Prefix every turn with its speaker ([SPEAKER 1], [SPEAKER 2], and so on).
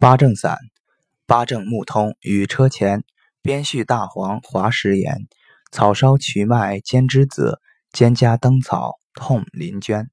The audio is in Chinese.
[SPEAKER 1] 八正散，八正木通与车前，边续大黄滑石盐，草烧瞿麦兼栀子，兼加灯草痛林娟。